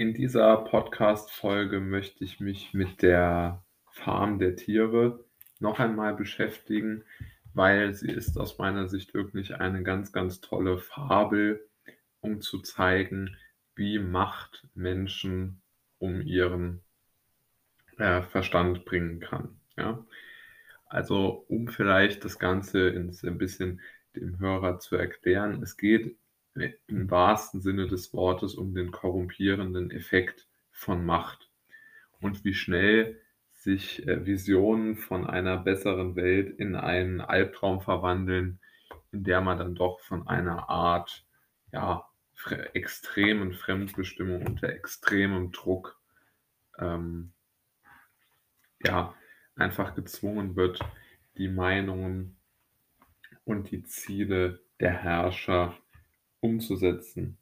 In dieser Podcast-Folge möchte ich mich mit der Farm der Tiere noch einmal beschäftigen, weil sie ist aus meiner Sicht wirklich eine ganz, ganz tolle Fabel, um zu zeigen, wie Macht Menschen um ihren äh, Verstand bringen kann. Ja? Also um vielleicht das Ganze ins, ein bisschen dem Hörer zu erklären, es geht im wahrsten Sinne des Wortes um den korrumpierenden Effekt von Macht. Und wie schnell sich äh, Visionen von einer besseren Welt in einen Albtraum verwandeln, in der man dann doch von einer Art ja, extremen Fremdbestimmung unter extremem Druck ähm, ja, einfach gezwungen wird, die Meinungen und die Ziele der Herrscher umzusetzen.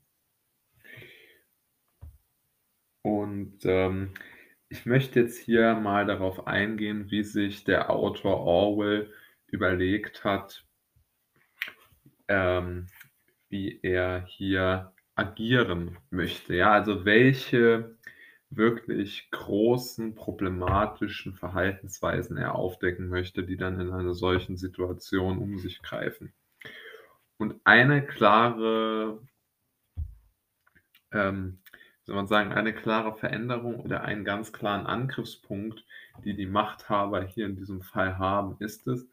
Und ähm, ich möchte jetzt hier mal darauf eingehen, wie sich der Autor Orwell überlegt hat, ähm, wie er hier agieren möchte. Ja, also welche wirklich großen problematischen Verhaltensweisen er aufdecken möchte, die dann in einer solchen Situation um sich greifen. Und eine klare, ähm, soll man sagen, eine klare Veränderung oder einen ganz klaren Angriffspunkt, die die Machthaber hier in diesem Fall haben, ist es,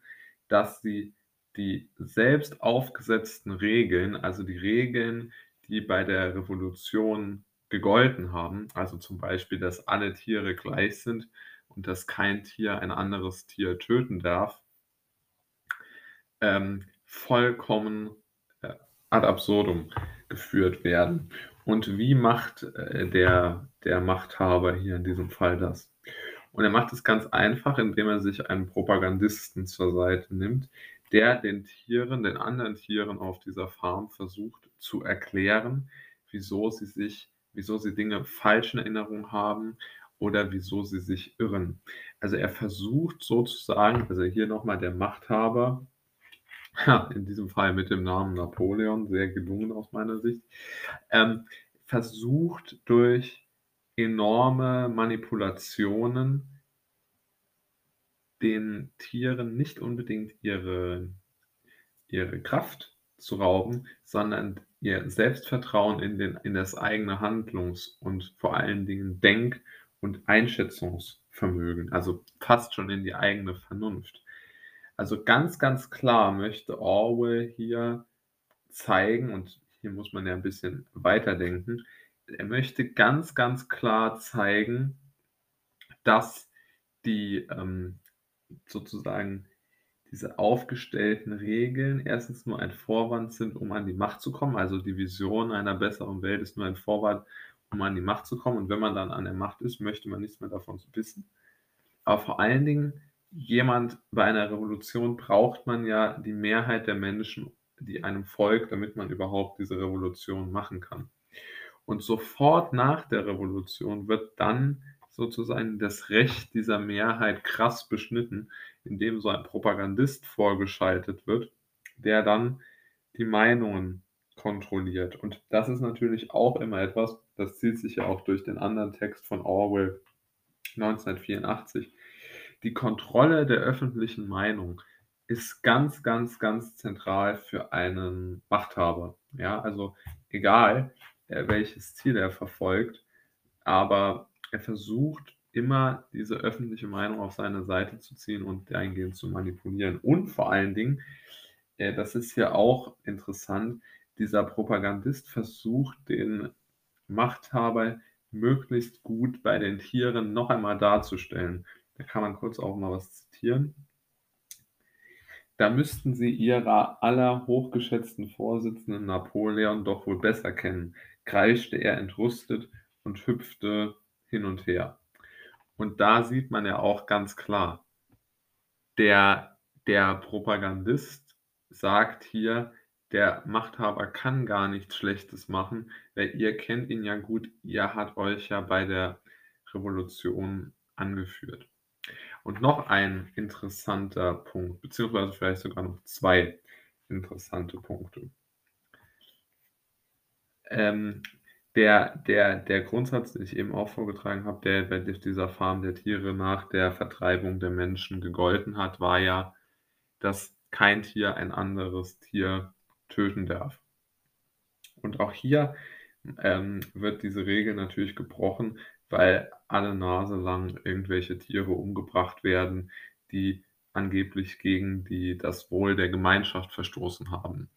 dass sie die selbst aufgesetzten Regeln, also die Regeln, die bei der Revolution gegolten haben, also zum Beispiel, dass alle Tiere gleich sind und dass kein Tier ein anderes Tier töten darf, ähm, vollkommen äh, ad absurdum geführt werden. Und wie macht äh, der, der Machthaber hier in diesem Fall das? Und er macht es ganz einfach, indem er sich einen Propagandisten zur Seite nimmt, der den Tieren, den anderen Tieren auf dieser Farm versucht zu erklären, wieso sie sich wieso sie Dinge falsch in Erinnerung haben oder wieso sie sich irren. Also er versucht sozusagen, also hier nochmal der Machthaber, ja, in diesem Fall mit dem Namen Napoleon, sehr gelungen aus meiner Sicht, ähm, versucht durch enorme Manipulationen den Tieren nicht unbedingt ihre, ihre Kraft zu rauben, sondern ihr Selbstvertrauen in, den, in das eigene Handlungs- und vor allen Dingen Denk- und Einschätzungsvermögen, also fast schon in die eigene Vernunft. Also ganz, ganz klar möchte Orwell hier zeigen, und hier muss man ja ein bisschen weiterdenken, er möchte ganz, ganz klar zeigen, dass die ähm, sozusagen diese aufgestellten Regeln erstens nur ein Vorwand sind, um an die Macht zu kommen. Also die Vision einer besseren Welt ist nur ein Vorwand, um an die Macht zu kommen. Und wenn man dann an der Macht ist, möchte man nichts mehr davon wissen. Aber vor allen Dingen, jemand bei einer Revolution braucht man ja die Mehrheit der Menschen, die einem folgt, damit man überhaupt diese Revolution machen kann. Und sofort nach der Revolution wird dann sozusagen das Recht dieser Mehrheit krass beschnitten, indem so ein Propagandist vorgeschaltet wird, der dann die Meinungen kontrolliert. Und das ist natürlich auch immer etwas, das zieht sich ja auch durch den anderen Text von Orwell 1984. Die Kontrolle der öffentlichen Meinung ist ganz, ganz, ganz zentral für einen Machthaber. Ja, also egal, äh, welches Ziel er verfolgt, aber er versucht immer diese öffentliche Meinung auf seine Seite zu ziehen und eingehend zu manipulieren. Und vor allen Dingen, äh, das ist ja auch interessant, dieser Propagandist versucht den Machthaber möglichst gut bei den Tieren noch einmal darzustellen. Da kann man kurz auch mal was zitieren. Da müssten Sie Ihrer aller hochgeschätzten Vorsitzenden Napoleon doch wohl besser kennen, kreischte er entrüstet und hüpfte hin und her. Und da sieht man ja auch ganz klar, der, der Propagandist sagt hier, der Machthaber kann gar nichts Schlechtes machen, weil ihr kennt ihn ja gut, ihr hat euch ja bei der Revolution angeführt. Und noch ein interessanter Punkt, beziehungsweise vielleicht sogar noch zwei interessante Punkte. Ähm, der der der Grundsatz, den ich eben auch vorgetragen habe, der bei dieser Farm der Tiere nach der Vertreibung der Menschen gegolten hat, war ja, dass kein Tier ein anderes Tier töten darf. Und auch hier, ähm, wird diese Regel natürlich gebrochen, weil alle Nase lang irgendwelche Tiere umgebracht werden, die angeblich gegen die das Wohl der Gemeinschaft verstoßen haben.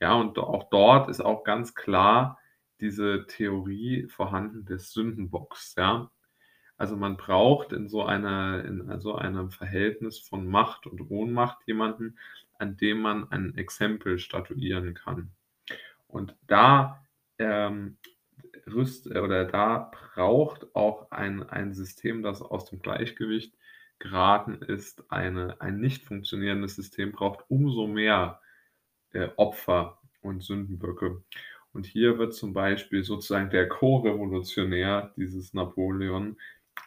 Ja, und auch dort ist auch ganz klar diese Theorie vorhanden des Sündenbocks, ja. Also, man braucht in so einer in so einem Verhältnis von Macht und Ohnmacht jemanden, an dem man ein Exempel statuieren kann. Und da, ähm, rüst oder da braucht auch ein ein System, das aus dem Gleichgewicht geraten ist eine ein nicht funktionierendes System braucht umso mehr, äh, Opfer und Sündenböcke. Und hier wird zum Beispiel sozusagen der Co-Revolutionär dieses Napoleon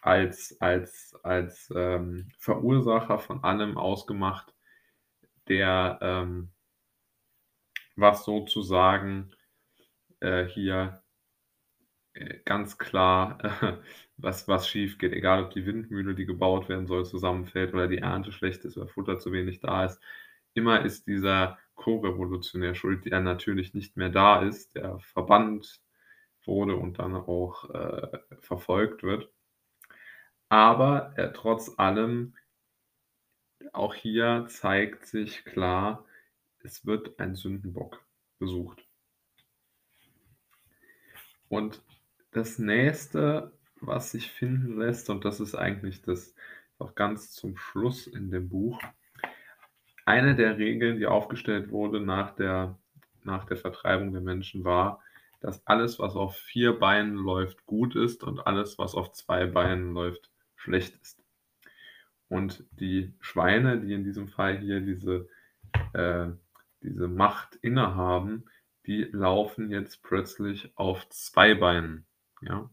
als als als, ähm, Verursacher von allem ausgemacht, der, ähm was sozusagen, äh, hier, äh, ganz klar, was was schiefgeht, egal ob die Windmühle, die gebaut werden soll, zusammenfällt oder die Ernte schlecht ist oder Futter zu wenig da ist. Immer ist dieser Co-Revolutionär schuld, der natürlich nicht mehr da ist, der verbannt wurde und dann auch, äh, verfolgt wird. Aber, äh, trotz allem auch hier zeigt sich klar, es wird ein Sündenbock gesucht. Und das Nächste, was sich finden lässt, und das ist eigentlich das auch ganz zum Schluss in dem Buch eine der Regeln, die aufgestellt wurde nach der nach der Vertreibung der Menschen, war, dass alles, was auf 4 Beinen läuft, gut ist und alles, was auf 2 Beinen läuft, schlecht ist. Und die Schweine, die in diesem Fall hier diese äh, diese Macht innehaben, die laufen jetzt plötzlich auf 2 Beinen, ja?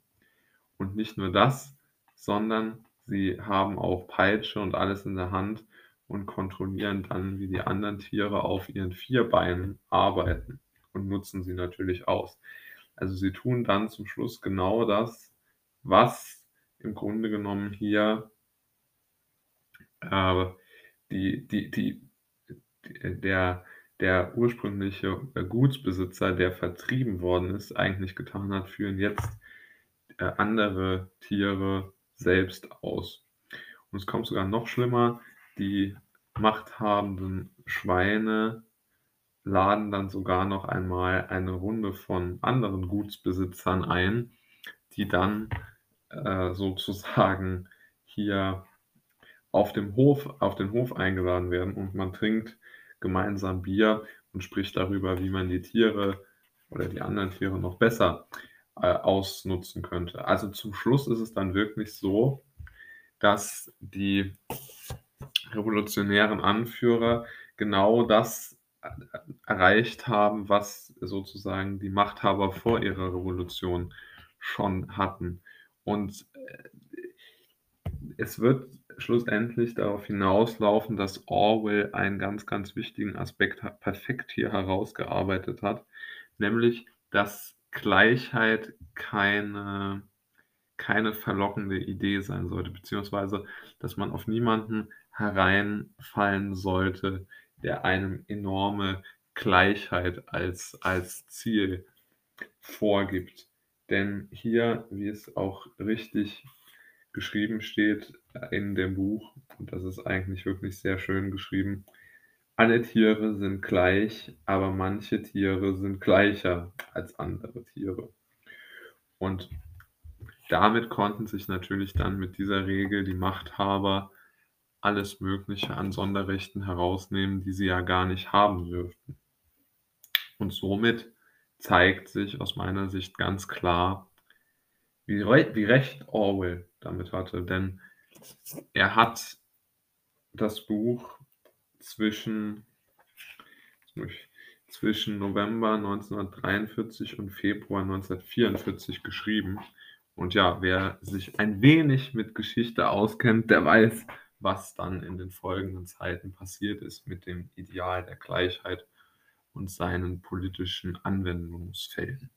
Und nicht nur das, sondern sie haben auch Peitsche und alles in der Hand und kontrollieren dann, wie die anderen Tiere auf ihren 4 Beinen arbeiten und nutzen sie natürlich aus. Also, sie tun dann zum Schluss genau das, was im Grunde genommen hier äh, die die die der der ursprüngliche, Gutsbesitzer, der vertrieben worden ist, eigentlich getan hat, führen jetzt, äh, andere Tiere selbst aus. Und es kommt sogar noch schlimmer, die machthabenden Schweine laden dann sogar noch einmal eine Runde von anderen Gutsbesitzern ein, die dann, äh, sozusagen hier auf dem Hof auf den Hof eingeladen werden und man trinkt gemeinsam Bier und spricht darüber, wie man die Tiere oder die anderen Tiere noch besser, äh, ausnutzen könnte. Also, zum Schluss ist es dann wirklich so, dass die revolutionären Anführer genau das erreicht haben, was sozusagen die Machthaber vor ihrer Revolution schon hatten. Und, äh, es wird schlussendlich darauf hinauslaufen, dass Orwell einen ganz, ganz wichtigen Aspekt perfekt hier herausgearbeitet hat, nämlich, dass Gleichheit keine keine verlockende Idee sein sollte, beziehungsweise dass man auf niemanden hereinfallen sollte, der einem enorme Gleichheit als als Ziel vorgibt. Denn hier, wie es auch richtig geschrieben steht in dem Buch, und das ist eigentlich wirklich sehr schön geschrieben: „Alle Tiere sind gleich, aber manche Tiere sind gleicher als andere Tiere.“ Und damit konnten sich natürlich dann mit dieser Regel die Machthaber alles Mögliche an Sonderrechten herausnehmen, die sie ja gar nicht haben dürften. Und somit zeigt sich aus meiner Sicht ganz klar, wie rei wie recht Orwell damit hatte, denn er hat das Buch zwischen zwischen November 1943 und Februar 1944 geschrieben. Und ja, wer sich ein wenig mit Geschichte auskennt, der weiß, was dann in den folgenden Zeiten passiert ist mit dem Ideal der Gleichheit und seinen politischen Anwendungsfällen.